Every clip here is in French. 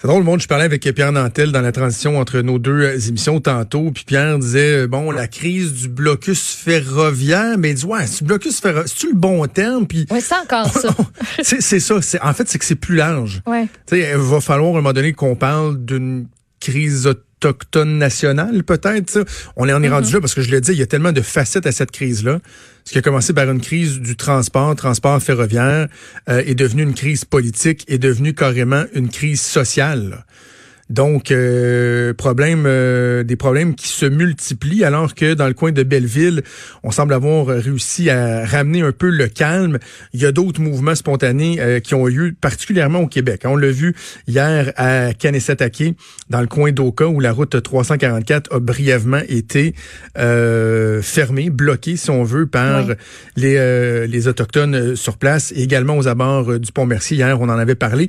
C'est drôle, le monde, je parlais avec Pierre Nantel dans la transition entre nos deux euh, émissions tantôt, puis Pierre disait, euh, bon, la crise du blocus ferroviaire, mais il dit, ouais, c'est blocus ferroviaire, c'est-tu le bon terme? Puis, oui, c'est encore ça. c'est ça. En fait, c'est que c'est plus large. Ouais. sais, il va falloir à un moment donné qu'on parle d'une crise autochtone nationale, peut-être. On est, en est rendu mm-hmm. là parce que je le dis, il y a tellement de facettes à cette crise-là. Ce qui a commencé par une crise du transport, transport ferroviaire, euh, est devenu une crise politique, est devenu carrément une crise sociale. Donc, euh, problème, euh, des problèmes qui se multiplient alors que dans le coin de Belleville, on semble avoir réussi à ramener un peu le calme. Il y a d'autres mouvements spontanés euh, qui ont lieu, particulièrement au Québec. On l'a vu hier à Kanesatake, dans le coin d'Oka, où la route 344 a brièvement été fermée, bloquée, si on veut, par les, les Autochtones sur place, et également aux abords du Pont-Mercier. Hier, on en avait parlé.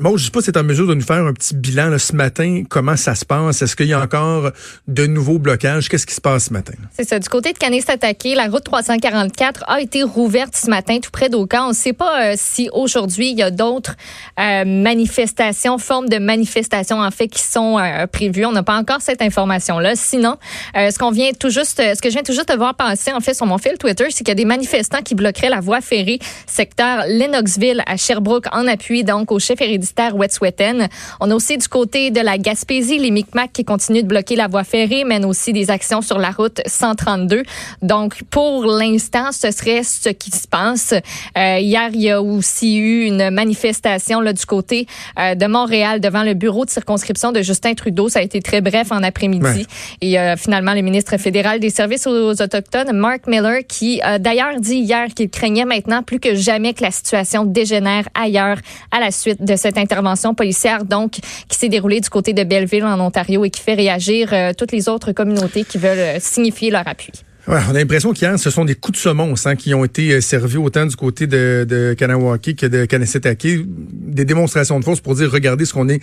Bon, je sais pas si c'est en mesure de nous faire un petit bilan là, matin, comment ça se passe? Est-ce qu'il y a encore de nouveaux blocages? Qu'est-ce qui se passe ce matin? C'est ça. Du côté de Canis-Attaqué, la route 344 a été rouverte ce matin, tout près d'Oka. On ne sait pas euh, si aujourd'hui, il y a d'autres euh, manifestations, formes de manifestations, en fait, qui sont euh, prévues. On n'a pas encore cette information-là. Sinon, ce qu'on vient tout juste, ce que je viens tout juste de voir passer, en fait, sur mon fil Twitter, c'est qu'il y a des manifestants qui bloqueraient la voie ferrée secteur Lennoxville à Sherbrooke en appui, donc, au chef héréditaire Wet'suwet'en. On a aussi du côté de la Gaspésie, les Micmacs qui continuent de bloquer la voie ferrée mènent aussi des actions sur la route 132. Donc, pour l'instant, ce serait ce qui se passe. Euh, hier, il y a aussi eu une manifestation là, du côté euh, de Montréal devant le bureau de circonscription de Justin Trudeau. Ça a été très bref en après-midi. Et euh, finalement, le ministre fédéral des Services aux Autochtones, Mark Miller, qui a d'ailleurs dit hier qu'il craignait maintenant plus que jamais que la situation dégénère ailleurs à la suite de cette intervention policière, donc qui s'est déroulée du côté de Belleville en Ontario et qui fait réagir euh, toutes les autres communautés qui veulent euh, signifier leur appui. Ouais, on a l'impression qu'hier, ce sont des coups de semonce hein, qui ont été euh, servis autant du côté de, de Kanawaki que de Kanesetake. Des démonstrations de force pour dire, regardez ce qu'on est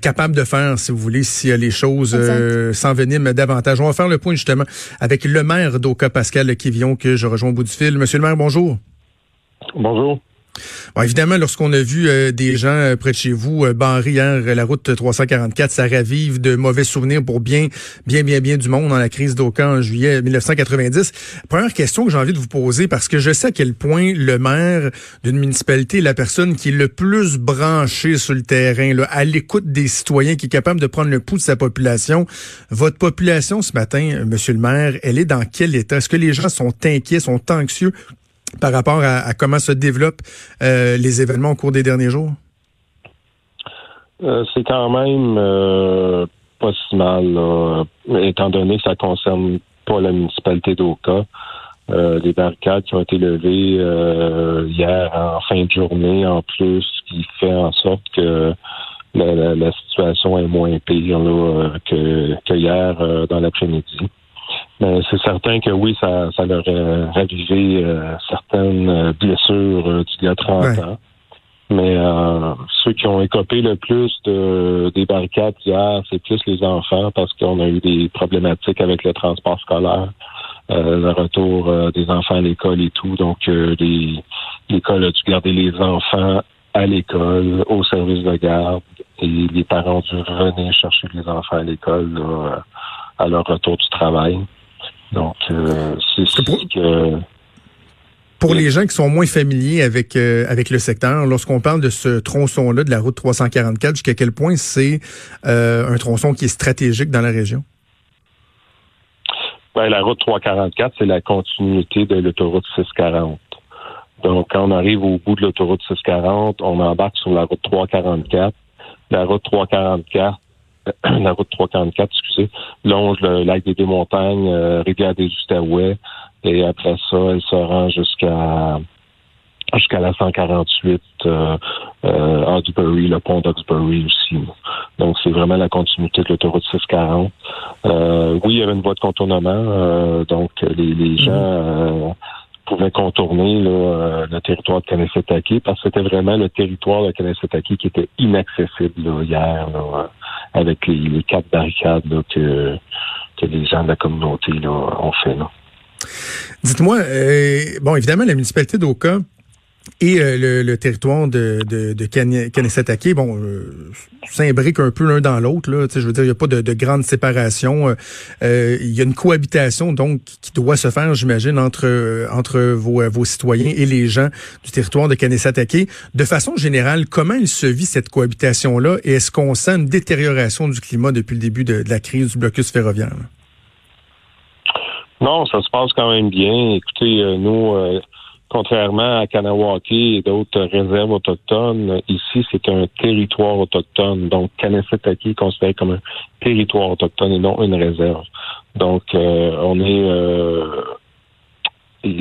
capable de faire, si vous voulez, si les choses euh, s'enveniment davantage. On va faire le point justement avec le maire d'Oka, Pascal Kivion, que je rejoins au bout du fil. Monsieur le maire, bonjour. Bonjour. Bon, évidemment, lorsqu'on a vu euh, des gens euh, près de chez vous euh, hier la route 344, ça ravive de mauvais souvenirs pour bien, bien, bien, bien du monde dans la crise d'Oka en juillet 1990. Première question que j'ai envie de vous poser, parce que je sais à quel point le maire d'une municipalité est la personne qui est le plus branchée sur le terrain, là, à l'écoute des citoyens, qui est capable de prendre le pouls de sa population. Votre population ce matin, Monsieur le maire, elle est dans quel état? Est-ce que les gens sont inquiets, sont anxieux? Par rapport à, comment se développent euh, les événements au cours des derniers jours? Euh, c'est quand même euh, pas si mal, étant donné que ça concerne pas la municipalité d'Oka. les barricades qui ont été levées hier en fin de journée, en plus, qui fait en sorte que la, situation est moins pire que, que, hier dans l'après-midi. Mais c'est certain que oui, ça, ça leur a ravivé euh, certaines euh, blessures euh, d'il y a 30 ans. Mais ceux qui ont écopé le plus de, des barricades hier, c'est plus les enfants parce qu'on a eu des problématiques avec le transport scolaire, le retour des enfants à l'école et tout. Donc, l'école a dû garder les enfants à l'école, au service de garde, et les parents ont dû revenir chercher les enfants à l'école à leur retour du travail. Donc, euh, c'est ce que... Pour les gens qui sont moins familiers avec euh, avec le secteur, lorsqu'on parle de ce tronçon-là de la route 344, jusqu'à quel point c'est euh, un tronçon qui est stratégique dans la région? Ben, la route 344, c'est la continuité de l'autoroute 640. Donc, quand on arrive au bout de l'autoroute 640, on embarque sur la route 344. La route 344 la route 344, excusez, longe le lac des Deux-Montagnes, euh, rivière des Outaouais, et après ça, elle se rend jusqu'à jusqu'à la 148 euh, euh, le pont d'Oxbury aussi. Donc, c'est vraiment la continuité de l'autoroute 640. Euh, oui, il y avait une voie de contournement, euh, donc les, les mhm. gens pouvaient contourner là, le territoire de Kanesetaki parce que c'était vraiment le territoire de Kanesetaki qui était inaccessible là, hier. Là, avec les, quatre barricades que, les gens de la communauté ont fait. Dites-moi, euh, bon, évidemment, la municipalité d'Oka et euh, le, territoire de, de, de bon, euh, s'imbrique un peu l'un dans l'autre. Là, je veux dire, il n'y a pas de, de grande séparation. Euh, il y a une cohabitation donc qui doit se faire, j'imagine, entre entre vos, vos citoyens et les gens du territoire de Kanesatake. De façon générale, comment il se vit cette cohabitation-là? Et est-ce qu'on sent une détérioration du climat depuis le début de, la crise du blocus ferroviaire? Non, ça se passe quand même bien. Écoutez, nous contrairement à Kanawake et d'autres réserves autochtones, ici, c'est un territoire autochtone. Donc, Kanesetaki est considéré comme un territoire autochtone et non une réserve. Donc, euh, on est... Euh,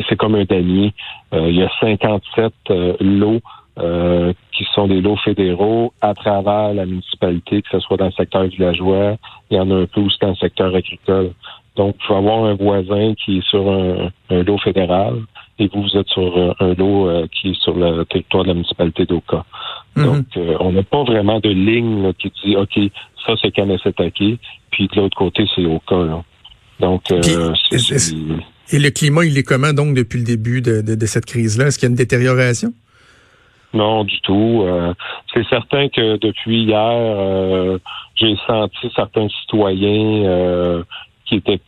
c'est comme un damier. Euh, il y a 57 lots qui sont des lots fédéraux à travers la municipalité, que ce soit dans le secteur villageois, il y en a un peu aussi dans le secteur agricole. Donc, il faut avoir un voisin qui est sur un, lot fédéral et vous, vous êtes sur euh, un lot euh, qui est sur le territoire de la municipalité d'Oka. Mhm. Donc, euh, on n'a pas vraiment de ligne qui dit, OK, ça, c'est Kanesetake, puis de l'autre côté, c'est Oka. Donc, et le climat, il est comment donc depuis le début de, de, cette crise-là? Est-ce qu'il y a une détérioration? Non, du tout. c'est certain que depuis hier, j'ai senti certains citoyens qui étaient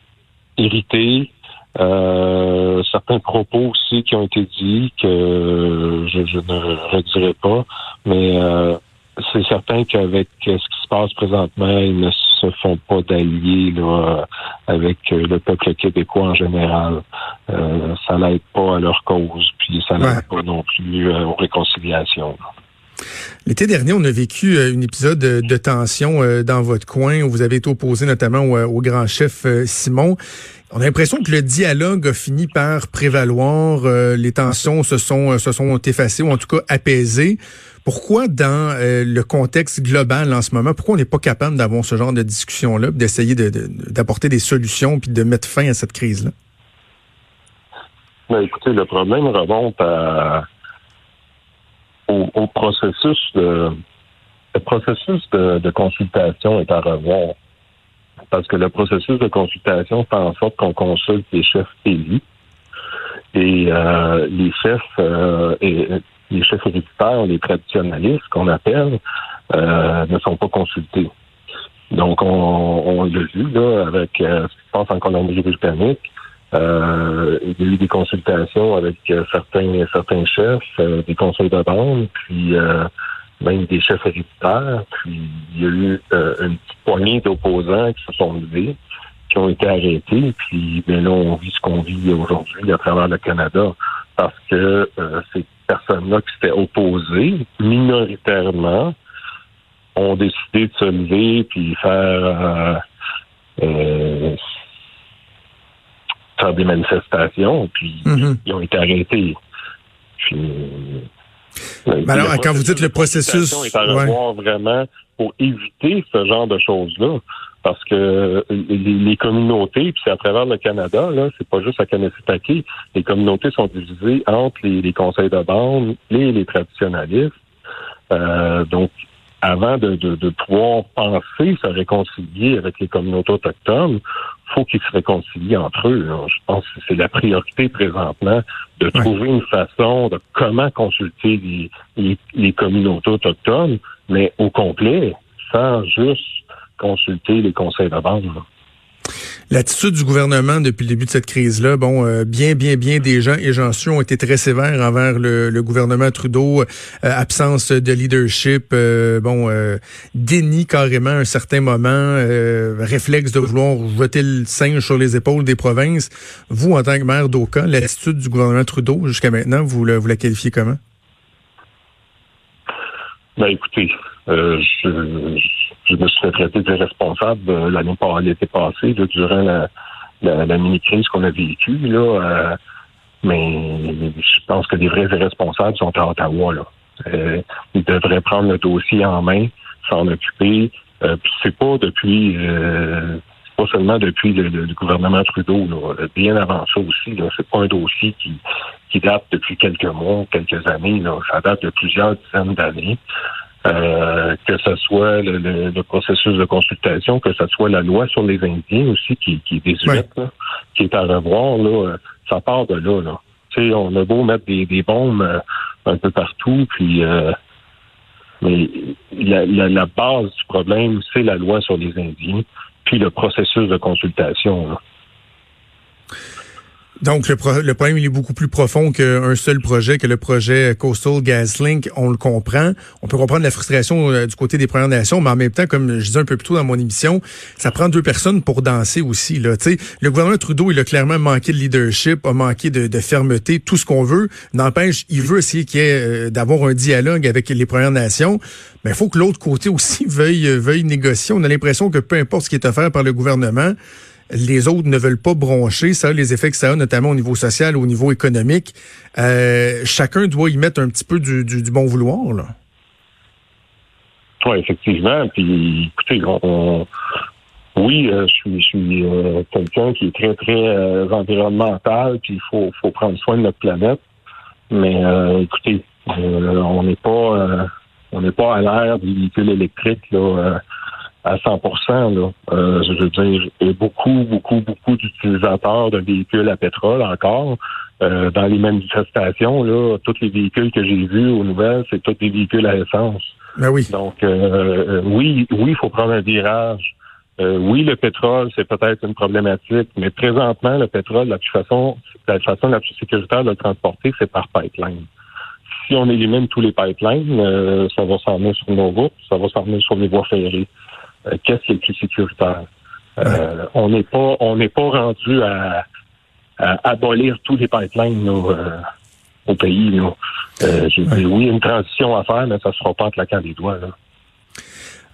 irrités. Euh, certains propos aussi qui ont été dits que je, ne redirai pas, mais euh, c'est certain qu'avec ce qui se passe présentement, ils ne se font pas d'alliés avec le peuple québécois en général. Euh, ça n'aide pas à leur cause, puis ça n'aide pas non plus aux réconciliations. L'été dernier, on a vécu un épisode de tension dans votre coin où vous avez été opposé notamment au, grand chef Simon. On a l'impression que le dialogue a fini par prévaloir, les tensions se sont se sont effacées ou en tout cas apaisées. Pourquoi dans le contexte global en ce moment, pourquoi on n'est pas capable d'avoir ce genre de discussion-là, d'essayer d'apporter des solutions puis de mettre fin à cette crise-là? Ben, écoutez, le problème remonte à au, processus de le processus de, consultation est à revoir. Parce que le processus de consultation fait en sorte qu'on consulte les chefs élus et euh, les chefs euh, et les chefs héréditaires, les traditionnalistes qu'on appelle, euh, ne sont pas consultés. Donc on, on l'a vu là avec ce qui se passe en Colombie-Britannique. Euh, il y a eu des consultations avec euh, certains certains chefs, euh, des conseils de bande, puis même des chefs héréditaires. Puis il y a eu une petite poignée d'opposants qui se sont levés, qui ont été arrêtés. Puis ben là, on vit ce qu'on vit aujourd'hui à travers le Canada, parce que ces personnes-là qui s'étaient opposées minoritairement ont décidé de se lever puis faire faire des manifestations, puis mhm. ils ont été arrêtés. Puis, ben alors, quand vous dites le processus, est à revoir vraiment pour éviter ce genre de choses-là. Parce que les, communautés, puis c'est à travers le Canada, là, c'est pas juste à Kanesitaki, les communautés sont divisées entre les, conseils de bande et les traditionnalistes. Euh, donc, avant de, de, de, pouvoir penser se réconcilier avec les communautés autochtones, faut qu'ils se réconcilient entre eux. Je pense que c'est la priorité présentement de trouver une façon de comment consulter les, les, communautés autochtones, mais au complet, sans juste consulter les conseils de base. L'attitude du gouvernement depuis le début de cette crise-là, bon, euh, bien, bien, bien des gens, et j'en suis, ont été très sévères envers le, gouvernement Trudeau, euh, absence de leadership, euh, bon, déni carrément un certain moment, réflexe de vouloir jeter le singe sur les épaules des provinces. Vous, en tant que maire d'Oka, l'attitude du gouvernement Trudeau jusqu'à maintenant, vous, vous la qualifiez comment? Ben écoutez, je je me suis fait traiter de responsable euh, l'année l'été passé, durant la, mini-crise qu'on a vécue. Là, euh, mais je pense que les vrais responsables sont à Ottawa. Là. Euh, ils devraient prendre le dossier en main, s'en occuper. puis c'est pas depuis pas seulement depuis le, gouvernement Trudeau, là, bien avant ça aussi. Là, c'est pas un dossier qui, qui date depuis quelques mois, quelques années. Là. Ça date de plusieurs dizaines d'années. Euh, que ce soit le, processus de consultation, que ce soit la loi sur les Indiens aussi qui, qui est désuète, qui est à revoir, là, ça part de là. là. on a beau mettre des, bombes euh, un peu partout. Puis, mais la, la, base du problème, c'est la loi sur les Indiens, puis le processus de consultation. Donc, le, le, problème, il est beaucoup plus profond qu'un seul projet, que le projet Coastal GasLink. On le comprend. On peut comprendre la frustration euh, du côté des Premières Nations, mais en même temps, comme je disais un peu plus tôt dans mon émission, ça prend deux personnes pour danser aussi. Là. le gouvernement Trudeau, il a clairement manqué de leadership, a manqué de, fermeté, tout ce qu'on veut. N'empêche, il veut essayer qu'il euh, d'avoir un dialogue avec les Premières Nations. Mais il faut que l'autre côté aussi veuille, veuille négocier. On a l'impression que peu importe ce qui est offert par le gouvernement, les autres ne veulent pas broncher. Ça les effets que ça a, notamment au niveau social, au niveau économique. Euh, chacun doit y mettre un petit peu du, bon vouloir. Là. Oui, effectivement. Puis, écoutez, oui, euh, je suis, euh, quelqu'un qui est très, très environnemental, puis il faut, faut prendre soin de notre planète. Mais écoutez, on n'est pas on n'est pas à l'ère du véhicule électrique là à 100% là. Euh, je veux dire, a beaucoup, beaucoup, beaucoup d'utilisateurs de véhicules à pétrole encore. Euh, dans les manifestations, là, tous les véhicules que j'ai vus aux nouvelles, c'est tous des véhicules à essence. Ben oui. Donc, euh, oui, oui, il faut prendre un virage. oui, le pétrole, c'est peut-être une problématique, mais présentement, le pétrole, la plus façon, la façon la plus sécuritaire de le transporter, c'est par pipeline. Si on élimine tous les pipelines, ça va s'emmener sur nos routes, ça va s'emmener sur les voies ferrées. Euh, qu'est-ce qui est le plus sécuritaire? Euh, on n'est pas on n'est pas rendu à, abolir tous les pipelines euh, au pays. Là. J'ai dit oui, une transition à faire, mais ça ne sera pas en claquant des doigts. Là.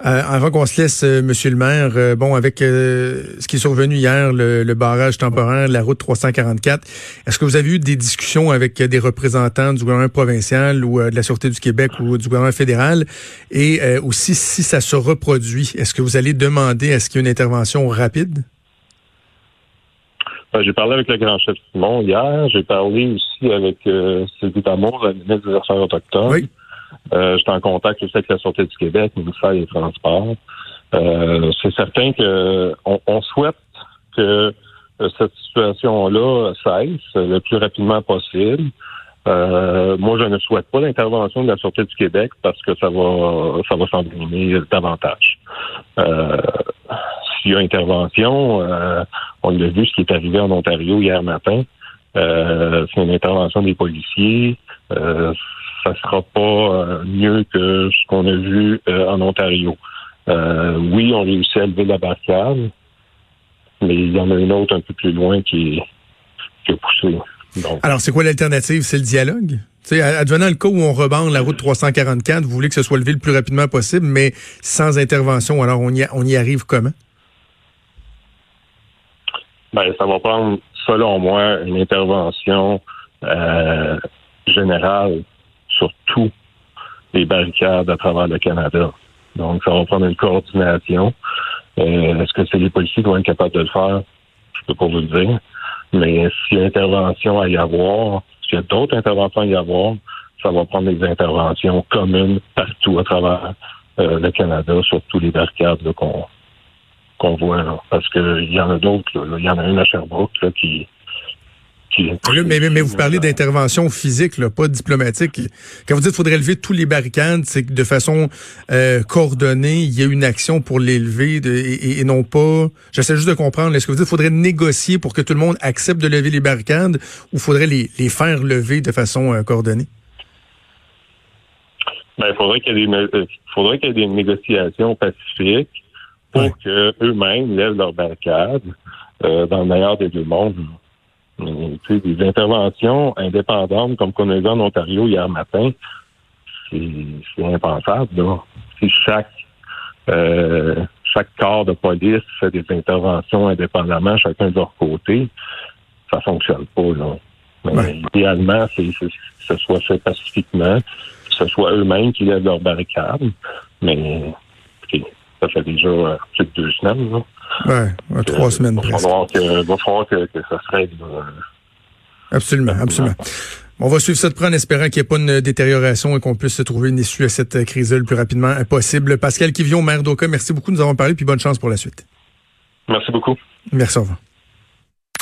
Euh, avant qu'on se laisse, euh, Monsieur le maire, euh, bon, avec ce qui est survenu hier, le, barrage temporaire, la route 344, est-ce que vous avez eu des discussions avec des représentants du gouvernement provincial ou de la Sûreté du Québec ou du gouvernement fédéral? Et aussi, si ça se reproduit, est-ce que vous allez demander à ce qu'il y ait une intervention rapide? Ben, j'ai parlé avec le grand chef Simon hier. J'ai parlé aussi avec Sylvie Damour, la ministre des Affaires autochtones. Oui. Euh, J'étais en contact aussi avec la Sûreté du Québec, le ministère des Transports. Euh, c'est certain que on, souhaite que euh, cette situation-là cesse le plus rapidement possible. Euh, moi, je ne souhaite pas l'intervention de la Sûreté du Québec parce que ça va ça va s'envenimer davantage. Euh, S'il y a intervention, euh, on l'a vu ce qui est arrivé en Ontario hier matin. c'est une intervention des policiers ça sera pas euh, mieux que ce qu'on a vu euh, en Ontario. Euh, oui, on réussit à lever la barricade, mais il y en a une autre un peu plus loin qui, qui a poussé. Alors, c'est quoi l'alternative? C'est le dialogue? T'sais, advenant le cas où on rebande la route 344, vous voulez que ce soit levé le plus rapidement possible, mais sans intervention. Alors, on y, on y arrive comment? Ben, ça va prendre, selon moi, une intervention générale sur tous les barricades à travers le Canada. Donc, ça va prendre une coordination. Euh, est-ce que c'est les policiers qui vont être capables de le faire? Je peux pas vous le dire. Mais s'il y a intervention à y avoir, s'il y a d'autres interventions à y avoir, ça va prendre des interventions communes partout à travers euh, le Canada, sur tous les barricades qu'on qu'on voit. Là. Parce qu'il y en a d'autres. Il y en a une à Sherbrooke là, qui, mais, vous parlez d'intervention physique, là, pas diplomatique. Quand vous dites qu'il faudrait lever tous les barricades, c'est que de façon euh, coordonnée, il y a une action pour l'élever et, non pas. J'essaie juste de comprendre. Est-ce que vous dites qu'il faudrait négocier pour que tout le monde accepte de lever les barricades ou faudrait les, faire lever de façon euh, coordonnée? Ben, il faudrait qu'il y ait des, euh, faudrait qu'il y ait des négociations pacifiques pour que eux-mêmes lèvent leurs barricades dans le meilleur des deux mondes. Euh, des interventions indépendantes comme qu'on a en Ontario hier matin, c'est impensable. Là. chaque euh, chaque corps de police fait des interventions indépendamment, chacun de leur côté, ça fonctionne pas. Là. Idéalement, c'est que ce soit fait pacifiquement, que ce soit eux-mêmes qui lèvent leurs barricades. Mais ça fait déjà euh, plus de deux semaines. Là. Ouais, trois semaines presque. Il va falloir que, ça se règle. Absolument, absolument. On va suivre ça de près en espérant qu'il n'y ait pas une détérioration et qu'on puisse se trouver une issue à cette crise le plus rapidement possible. Pascal Kivion, maire d'Oka, merci beaucoup de nous avoir parlé puis bonne chance pour la suite. Merci beaucoup. Merci, au revoir.